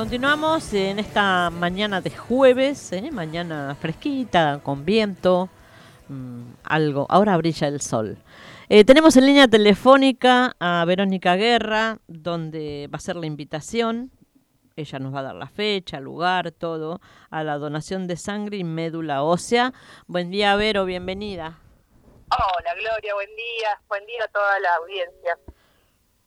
Continuamos en esta mañana de jueves, ¿eh? mañana fresquita, con viento, mm, algo. Ahora brilla el sol. Eh, tenemos en línea telefónica a Verónica Guerra, donde va a ser la invitación. Ella nos va a dar la fecha, lugar, todo, a la donación de sangre y médula ósea. Buen día, Vero, bienvenida. Hola, Gloria, buen día. Buen día a toda la audiencia.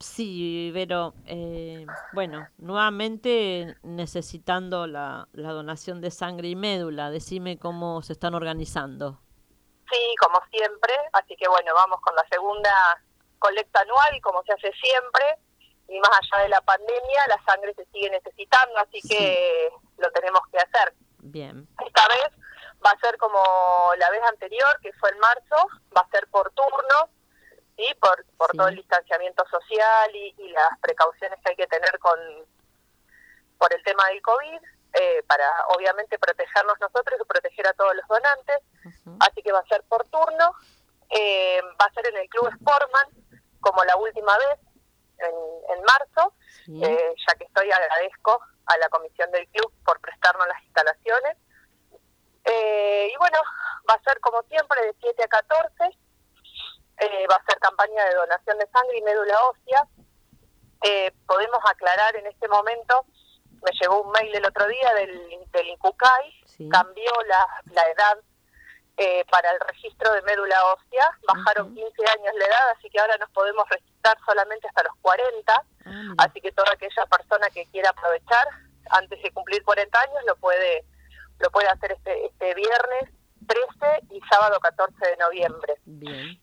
Sí, pero eh, bueno, nuevamente necesitando la, la, donación de sangre y médula, decime cómo se están organizando. Sí, como siempre, así que bueno, vamos con la segunda colecta anual, como se hace siempre, y más allá de la pandemia, la sangre se sigue necesitando, así que lo tenemos que hacer. Bien. Esta vez va a ser como la vez anterior, que fue en marzo, va a ser por turno ¿sí? por, por todo el distanciamiento social y, las precauciones que hay que tener con por el tema del COVID, eh, para obviamente protegernos nosotros y proteger a todos los donantes. Así que va a ser por turno, eh, va a ser en el Club Sportman, como la última vez, en, en marzo, eh, ya que estoy agradezco a la comisión del club por prestarnos las instalaciones. y bueno, va a ser como siempre de 7 a 14 eh, va a ser campaña de donación de sangre y médula ósea. Eh, podemos aclarar en este momento, me llegó un mail el otro día del, del INCUCAI, cambió la, la edad eh, para el registro de médula ósea, bajaron 15 años la edad, así que ahora nos podemos registrar solamente hasta los 40, ah, así que toda aquella persona que quiera aprovechar antes de cumplir 40 años lo puede lo puede hacer este, este viernes 13 y sábado 14 de noviembre.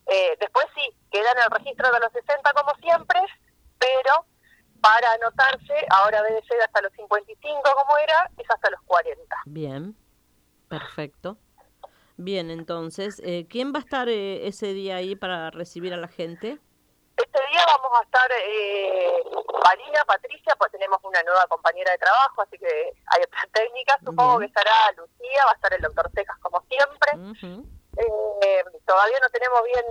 Eh, después sí, queda en el registro de los 60 como siempre, pero para anotarse, ahora debe ser hasta los 55 como era, es hasta los 40. Bien, perfecto. Bien, entonces, eh, ¿quién va a estar eh, ese día ahí para recibir a la gente? Día vamos a estar eh, Marina, Patricia, pues tenemos una nueva compañera de trabajo, así que hay otras técnicas. Supongo que estará Lucía, va a estar el doctor Cejas como siempre. eh, todavía no tenemos bien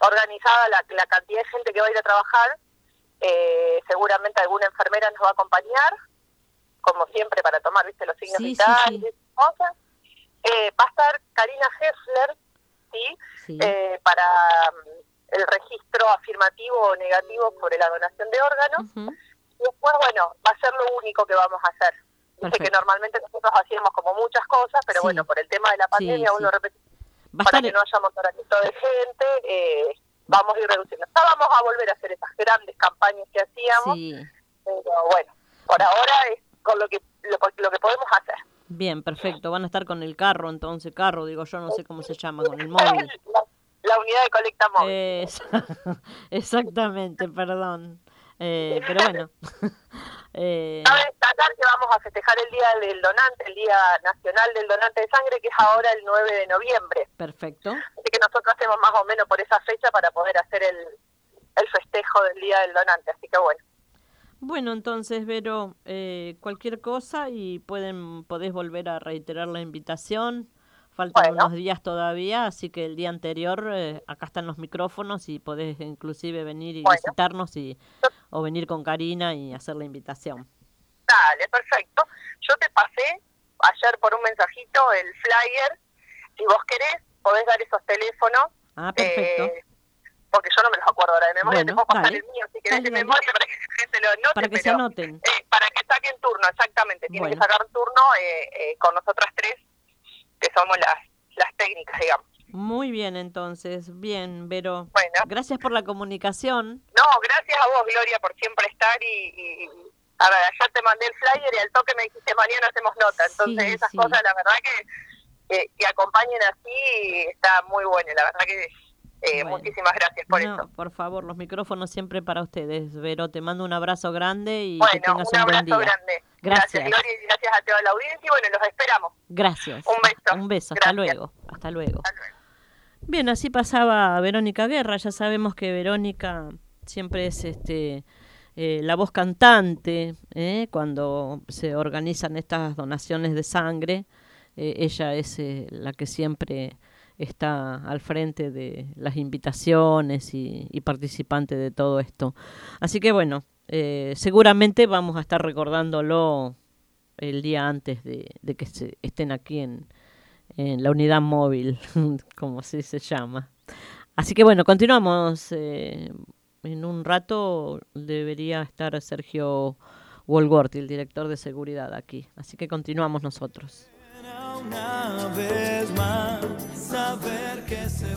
organizada la, la, cantidad de gente que va a ir a trabajar. Eh, seguramente alguna enfermera nos va a acompañar, como siempre, para tomar viste los signos vitales y cosas. Eh, va a estar Karina Hessler, ¿sí? Eh, para el registro afirmativo o negativo sobre la donación de órganos. Y después, bueno, va a ser lo único que vamos a hacer. Dice que normalmente nosotros hacíamos como muchas cosas, pero bueno, por el tema de la pandemia, uno repite, para que no haya montonamiento de gente, eh, vamos a ir reduciendo. Ya vamos a volver a hacer esas grandes campañas que hacíamos, pero bueno, por ahora es con lo que lo, lo que podemos hacer. Bien, perfecto. Van a estar con el carro, entonces, carro, digo yo, no sé cómo se llama, con el móvil la unidad de colecta móvil. exactamente, perdón. Eh, pero bueno. eh... Cabe destacar que vamos a festejar el Día del Donante, el Día Nacional del Donante de Sangre, que es ahora el 9 de noviembre. Perfecto. Así que nosotros hacemos más o menos por esa fecha para poder hacer el, el festejo del Día del Donante. Así que bueno. Bueno, entonces, Vero, eh, cualquier cosa y pueden podés volver a reiterar la invitación faltan unos días todavía, así que el día anterior eh, acá están los micrófonos y podés inclusive venir y visitarnos y o venir con Karina y hacer la invitación. Dale, perfecto. Yo te pasé ayer por un mensajito el flyer. Si vos querés, podés dar esos teléfonos. Ah, perfecto. Eh, porque yo no me los acuerdo ahora de memoria, te puedo pasar el mío si querés de memoria para que la gente lo anote. Para que se anoten. Eh, para que saquen turno, exactamente. Tienen que sacar turno eh, con nosotras tres que somos las, las técnicas, digamos. Muy bien, entonces, bien, Vero. Bueno. Gracias por la comunicación. No, gracias a vos, Gloria, por siempre estar y, a ver, ayer te mandé el flyer y al toque me dijiste mañana hacemos nota, entonces esas cosas, la verdad que, que acompañen así está muy bueno, la verdad que eh, muchísimas gracias por eso. Por favor, los micrófonos siempre para ustedes. Vero, te mando un abrazo grande y que tengas un, un buen día. Grande. Gracias. Gloria, y gracias a toda la audiencia. Y bueno, los esperamos. Gracias. Un beso. Un beso. Hasta luego. Hasta luego. Bien, así pasaba Verónica Guerra. Ya sabemos que Verónica siempre es este eh, la voz cantante eh, cuando se organizan estas donaciones de sangre. Eh, ella es la que siempre está al frente de las invitaciones y, y participante de todo esto. Así que bueno, eh, seguramente vamos a estar recordándolo el día antes de, que se, estén aquí en, la unidad móvil, como así se llama. Así que bueno, continuamos. Eh, en un rato debería estar Sergio Wolworth, el director de seguridad aquí. Así que continuamos nosotros. Se